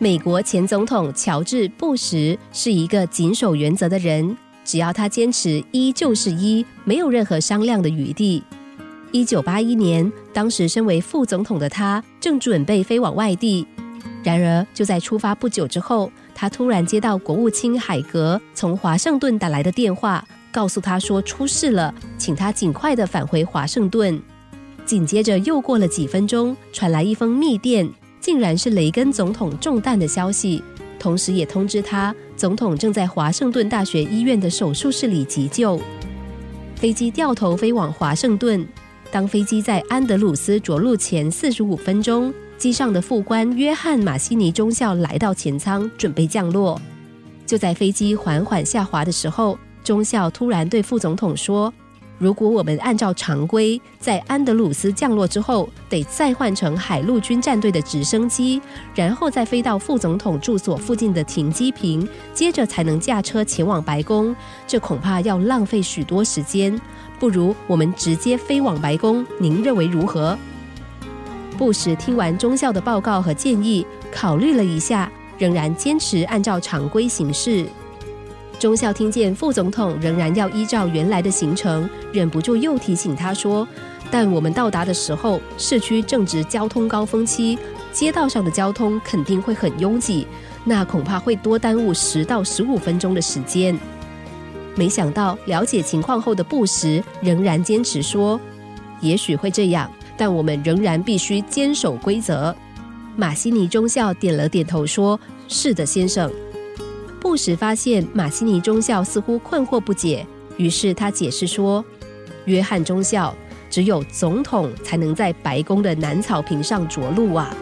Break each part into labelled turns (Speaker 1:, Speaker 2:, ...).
Speaker 1: 美国前总统乔治·布什是一个谨守原则的人，只要他坚持一就是一，没有任何商量的余地。一九八一年，当时身为副总统的他正准备飞往外地，然而就在出发不久之后，他突然接到国务卿海格从华盛顿打来的电话，告诉他说出事了，请他尽快的返回华盛顿。紧接着又过了几分钟，传来一封密电。竟然是雷根总统中弹的消息，同时也通知他，总统正在华盛顿大学医院的手术室里急救。飞机掉头飞往华盛顿，当飞机在安德鲁斯着陆前四十五分钟，机上的副官约翰马西尼中校来到前舱准备降落。就在飞机缓缓下滑的时候，中校突然对副总统说。如果我们按照常规，在安德鲁斯降落之后，得再换成海陆军战队的直升机，然后再飞到副总统住所附近的停机坪，接着才能驾车前往白宫，这恐怕要浪费许多时间。不如我们直接飞往白宫，您认为如何？布什听完中校的报告和建议，考虑了一下，仍然坚持按照常规行事。中校听见副总统仍然要依照原来的行程，忍不住又提醒他说：“但我们到达的时候，市区正值交通高峰期，街道上的交通肯定会很拥挤，那恐怕会多耽误十到十五分钟的时间。”没想到了解情况后的布什仍然坚持说：“也许会这样，但我们仍然必须坚守规则。”马西尼中校点了点头说：“是的，先生。”时发现马西尼中校似乎困惑不解，于是他解释说：“约翰中校，只有总统才能在白宫的南草坪上着陆啊！”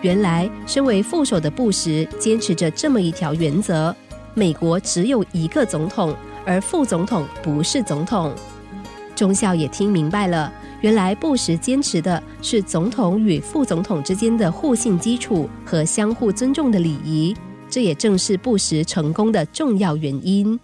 Speaker 1: 原来，身为副手的布什坚持着这么一条原则：美国只有一个总统，而副总统不是总统。中校也听明白了，原来布什坚持的是总统与副总统之间的互信基础和相互尊重的礼仪。这也正是布什成功的重要原因。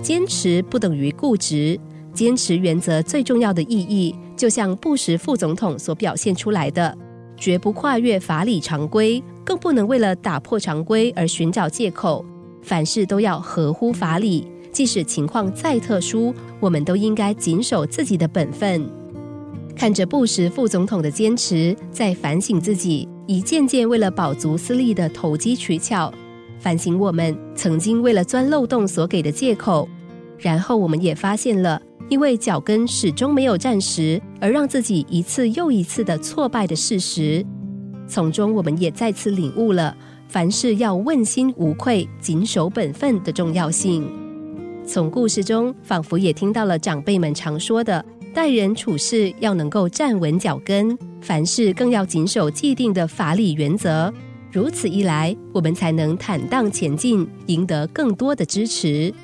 Speaker 1: 坚持不等于固执，坚持原则最重要的意义，就像布什副总统所表现出来的，绝不跨越法理常规，更不能为了打破常规而寻找借口。凡事都要合乎法理，即使情况再特殊，我们都应该谨守自己的本分。看着布什副总统的坚持，在反省自己。一件件为了保足私利的投机取巧，反省我们曾经为了钻漏洞所给的借口，然后我们也发现了，因为脚跟始终没有站实，而让自己一次又一次的挫败的事实。从中，我们也再次领悟了凡事要问心无愧、谨守本分的重要性。从故事中，仿佛也听到了长辈们常说的。待人处事要能够站稳脚跟，凡事更要谨守既定的法理原则。如此一来，我们才能坦荡前进，赢得更多的支持。